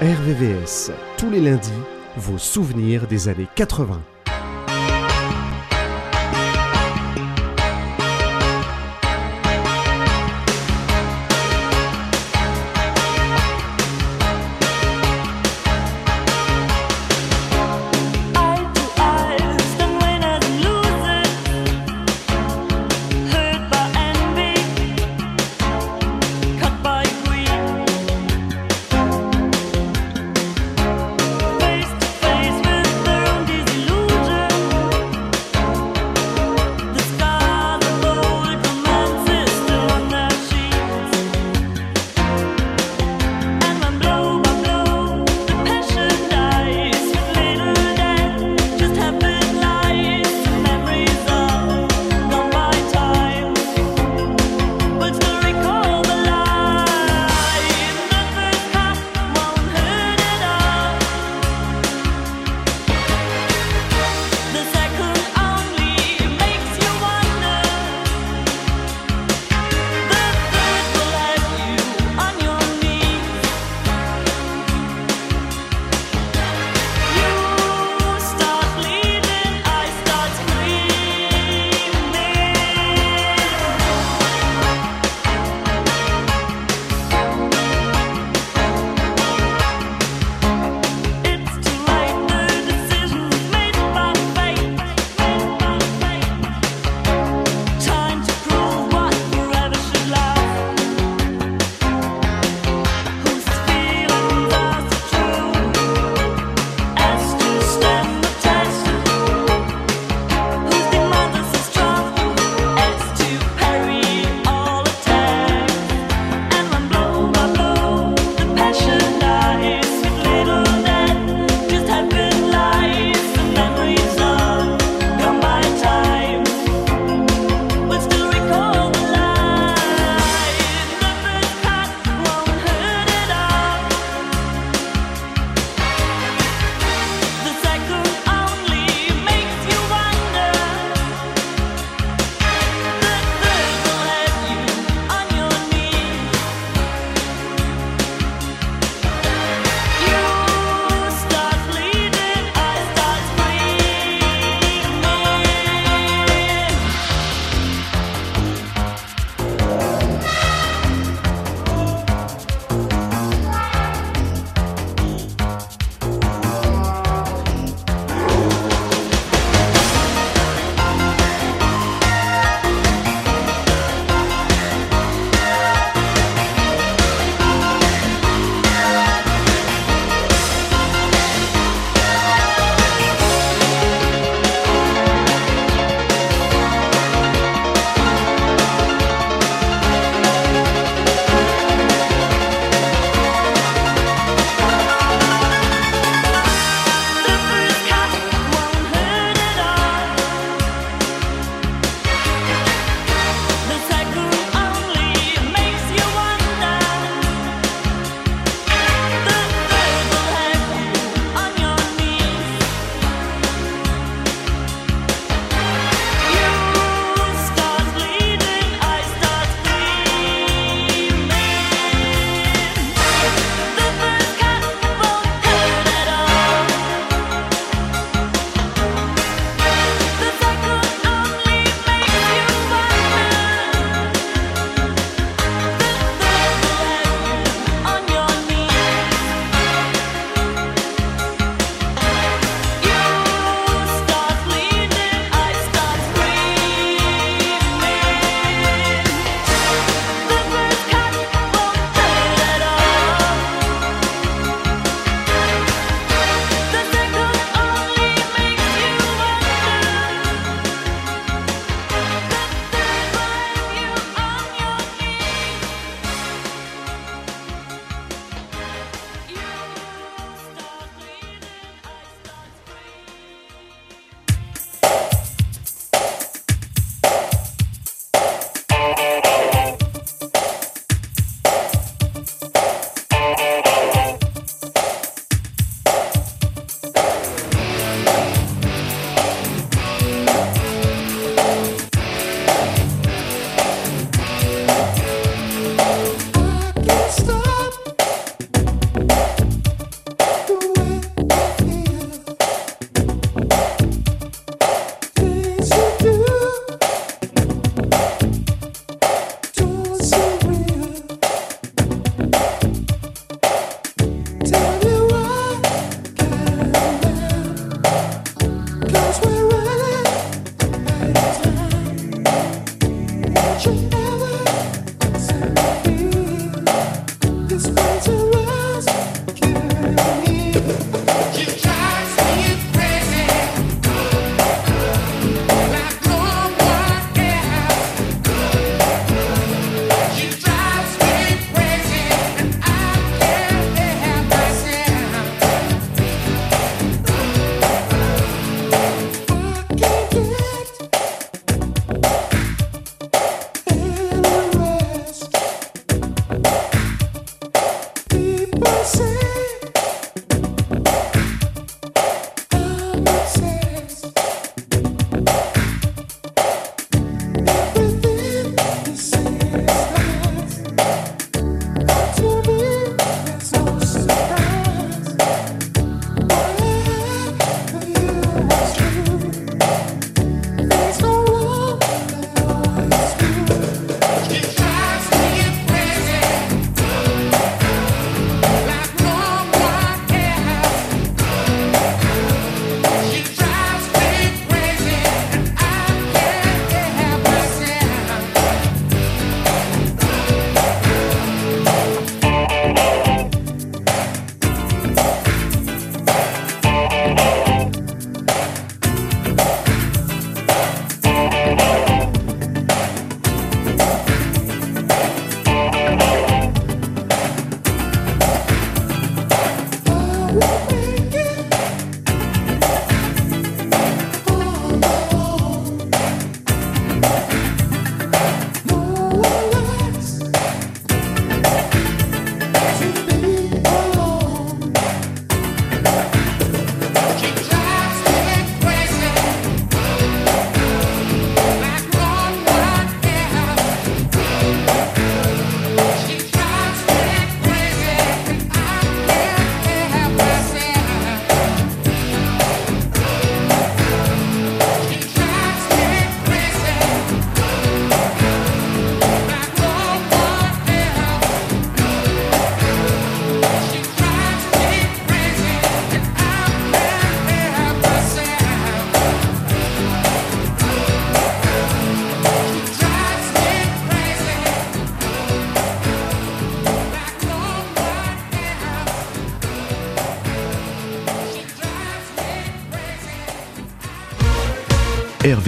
RVVS. Tous les lundis, vos souvenirs des années 80.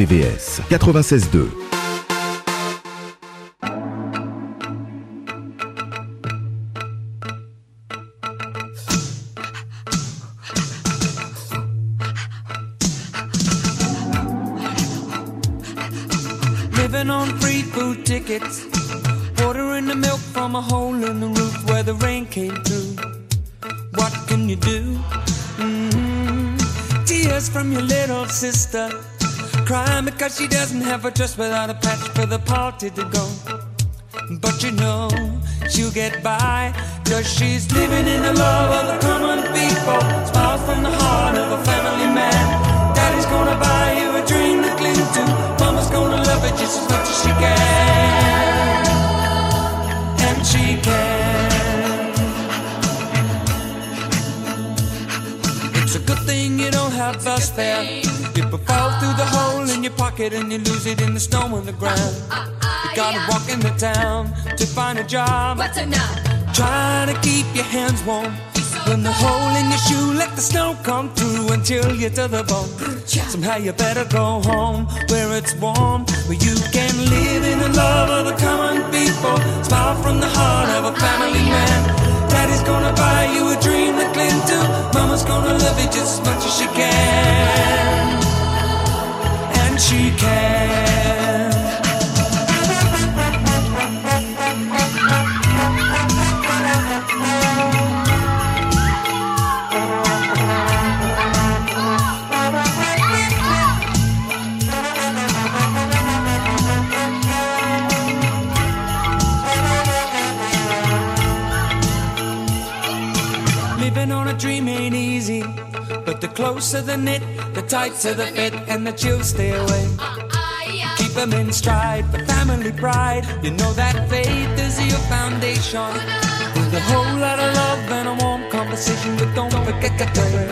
RVVS 96.2. a dress without a patch for the party to go. But you know she'll get by Cause she's living in the love thing you don't have bus fare People fall through the hole in your pocket And you lose it in the snow on the ground You gotta walk in the town to find a job What's enough? Try to keep your hands warm. When the hole in your shoe, let the snow come through until you're to the bone. Somehow you better go home where it's warm, where you can live in the love of the common people. Smile from the heart of a family man. Daddy's gonna buy you a dream to cling to. Mama's gonna love you just as much as she can. And she can. Ain't easy, but the closer the knit, the tighter the fit, and the chills stay away. Keep them in stride for family pride. You know that faith is your foundation. With a whole lot of love and a warm conversation, but don't forget to pray.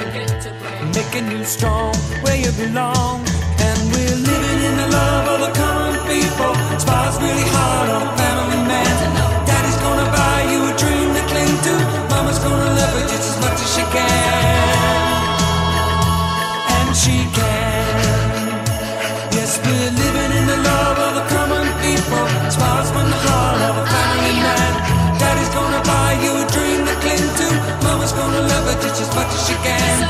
Making you strong where you belong. And we're living in the love of the common people. Smiles really hard on a family man. Daddy's gonna buy you a dream to cling to. Mama's gonna love her just as much as she can. As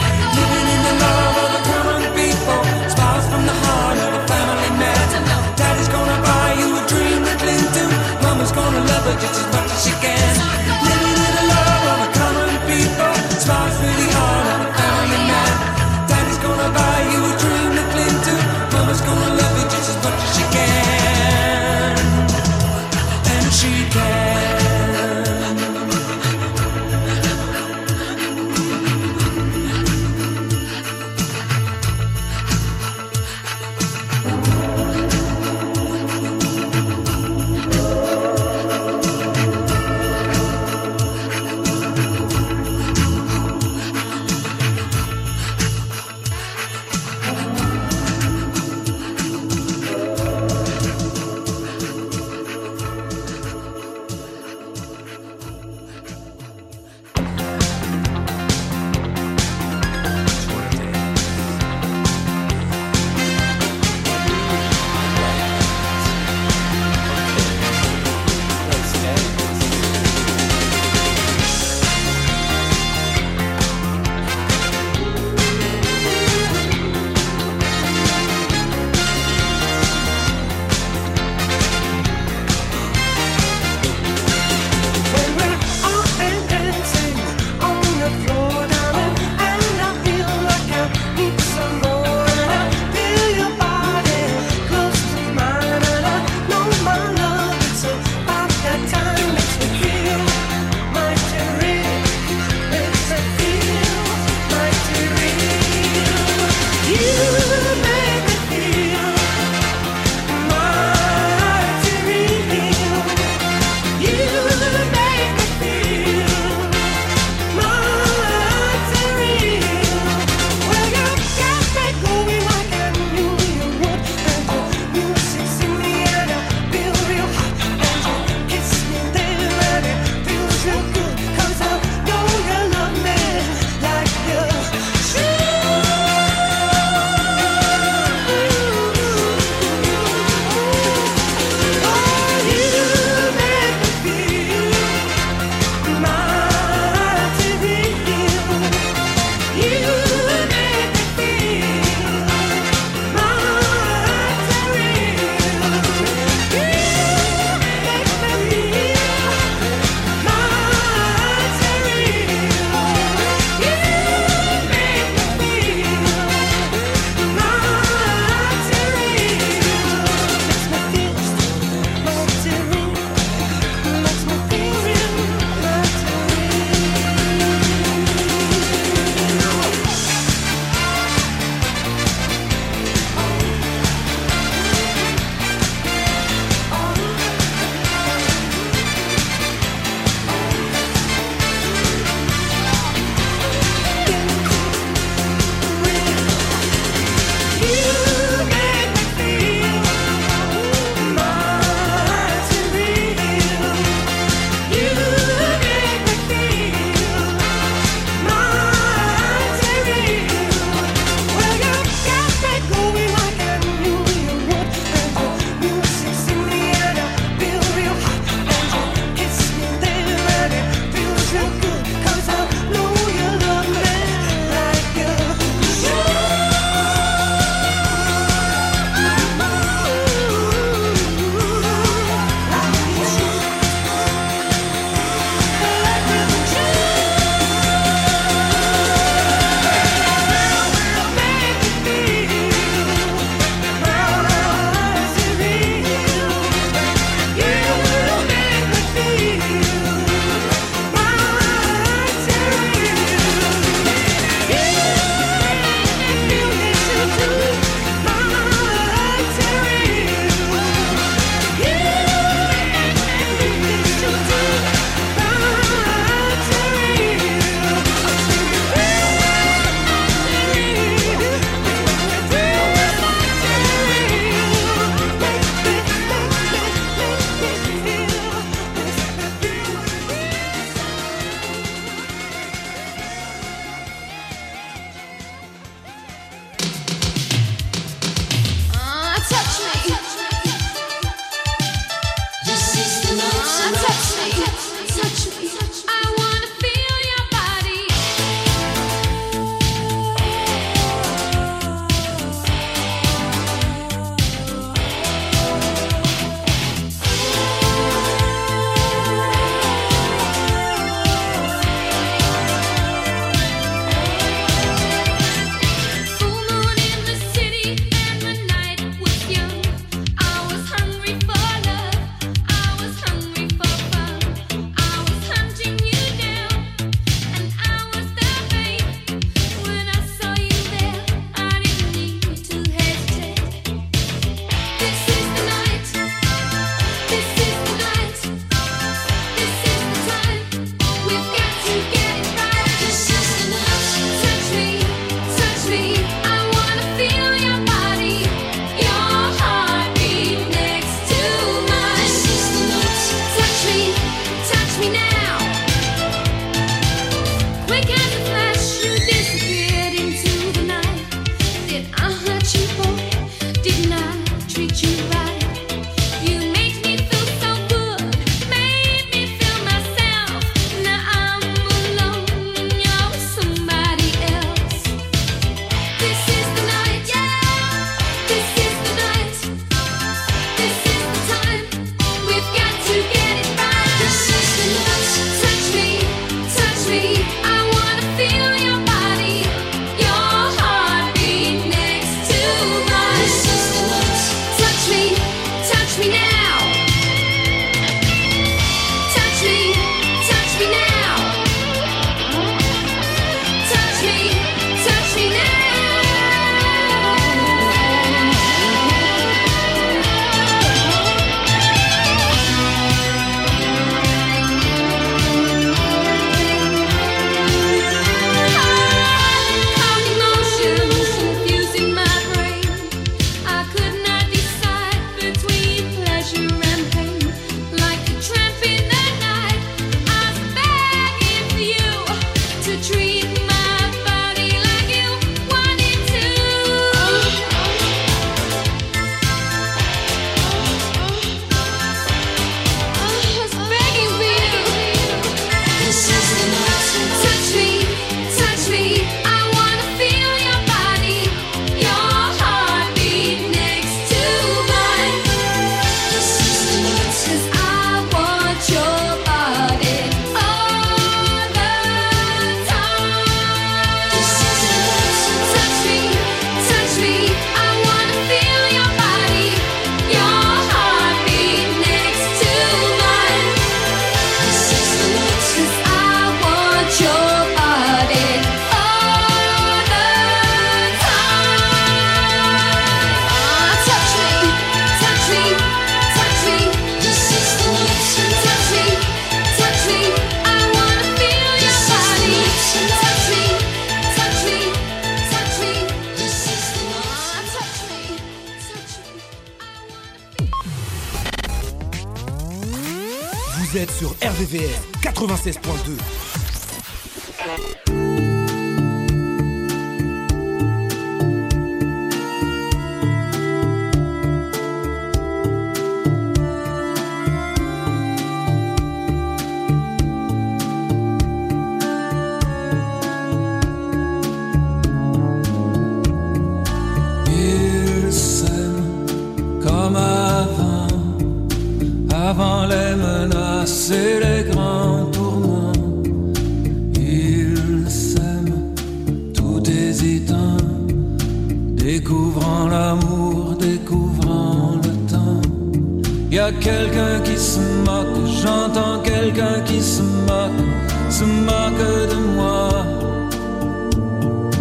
qui se moque, se moque de moi,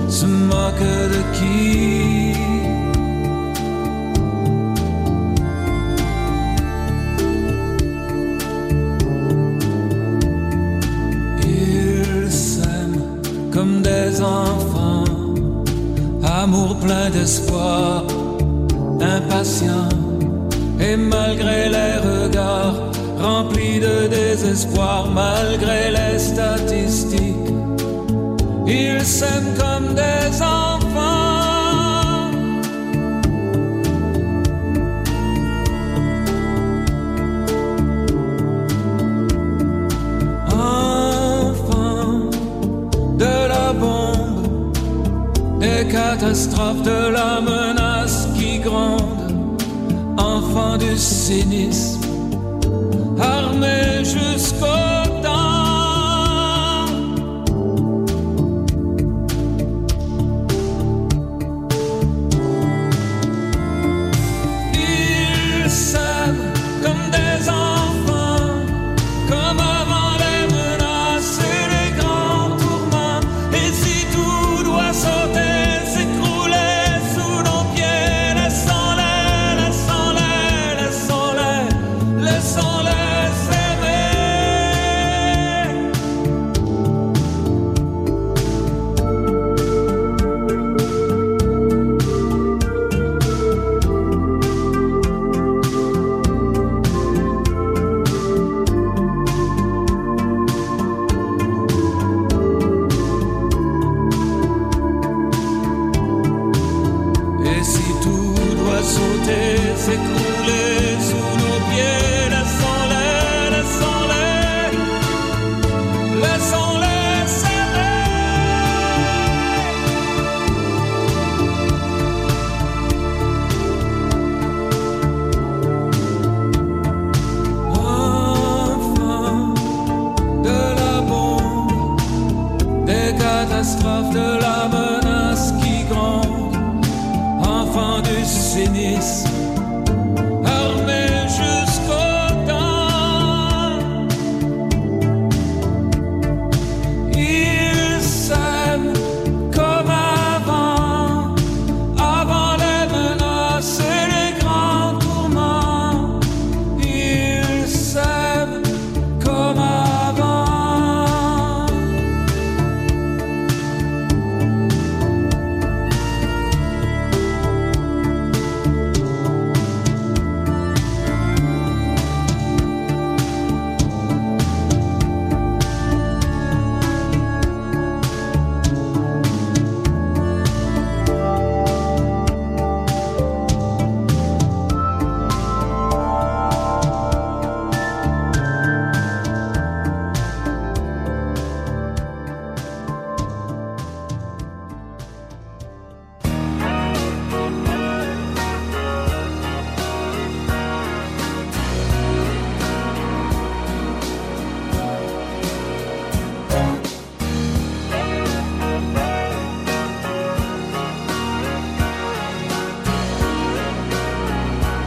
se moque de qui? Ils s'aiment comme des enfants, amour plein d'espoir, impatient, et malgré les regards, rempli de désespoir malgré les statistiques. Ils s'aiment comme des enfants. Enfants de la bombe, des catastrophes, de la menace qui gronde. Enfants du cynisme tourner jusqu'au se coule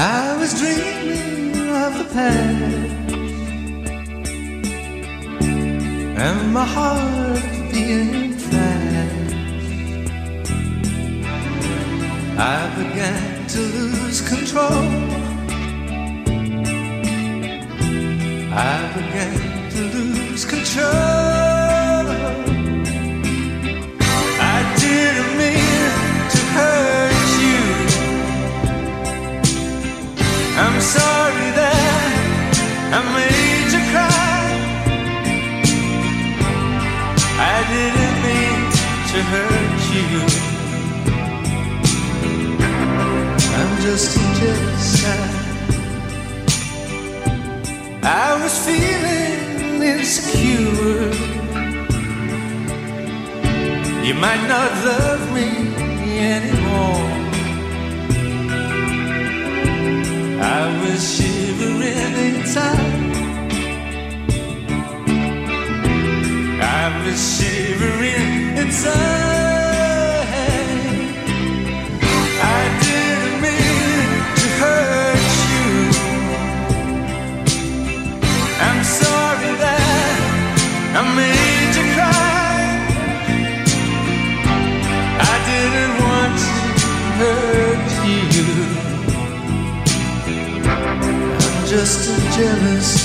I was dreaming of the past and my heart being fast. I began to lose control. I began to lose control. I didn't mean to hurt. I'm sorry that I made you cry. I didn't mean to hurt you. I'm just a jealous I was feeling insecure. You might not love me anymore. inside. I'm shivering inside. jealous.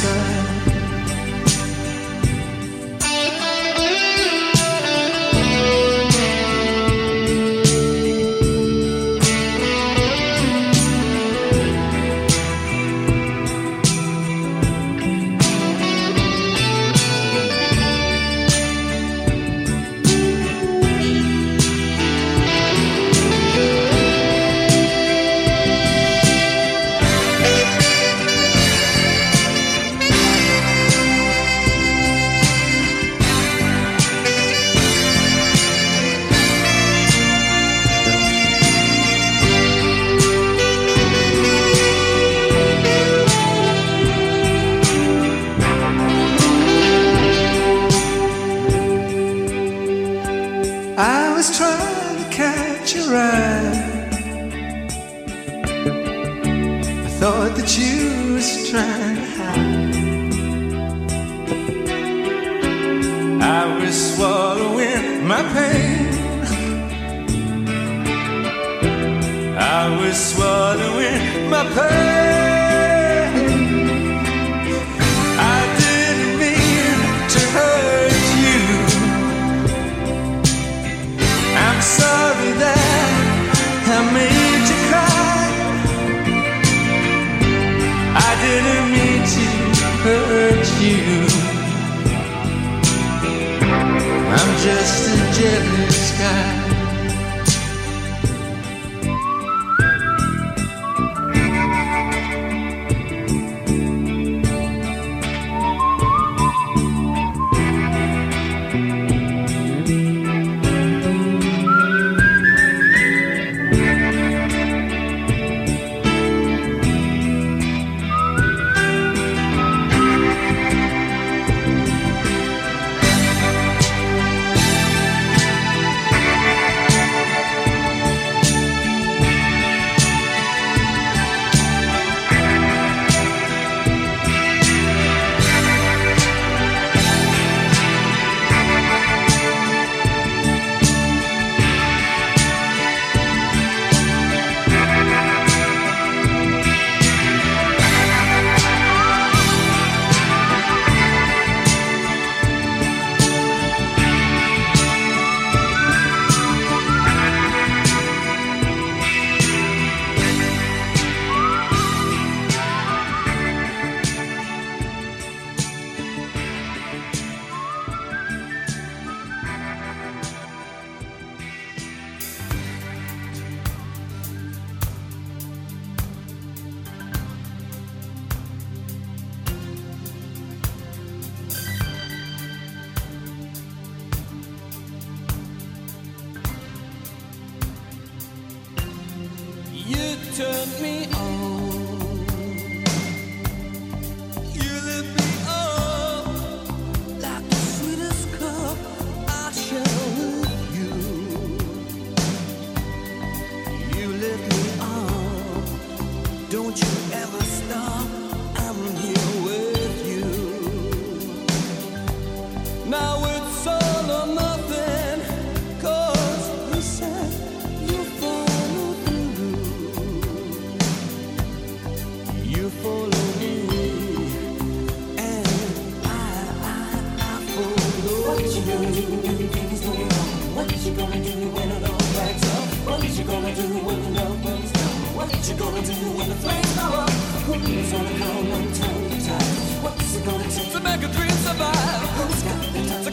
What you gonna do when the flames go up? Who's gonna come and turn the tide? What's it gonna take to make a dream survive? Who's got the to?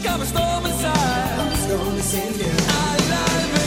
Who's gonna save you? I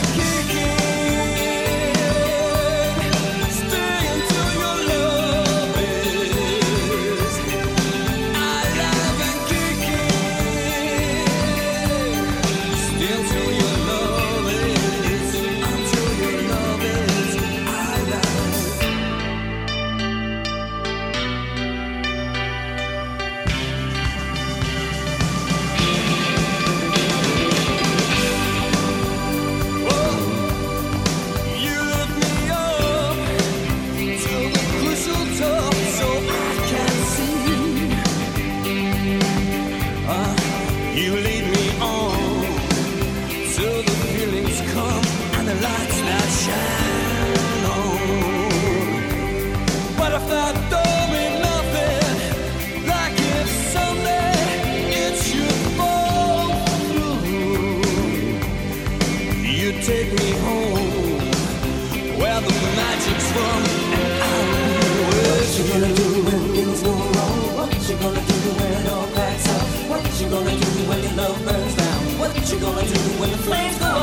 do when the flames go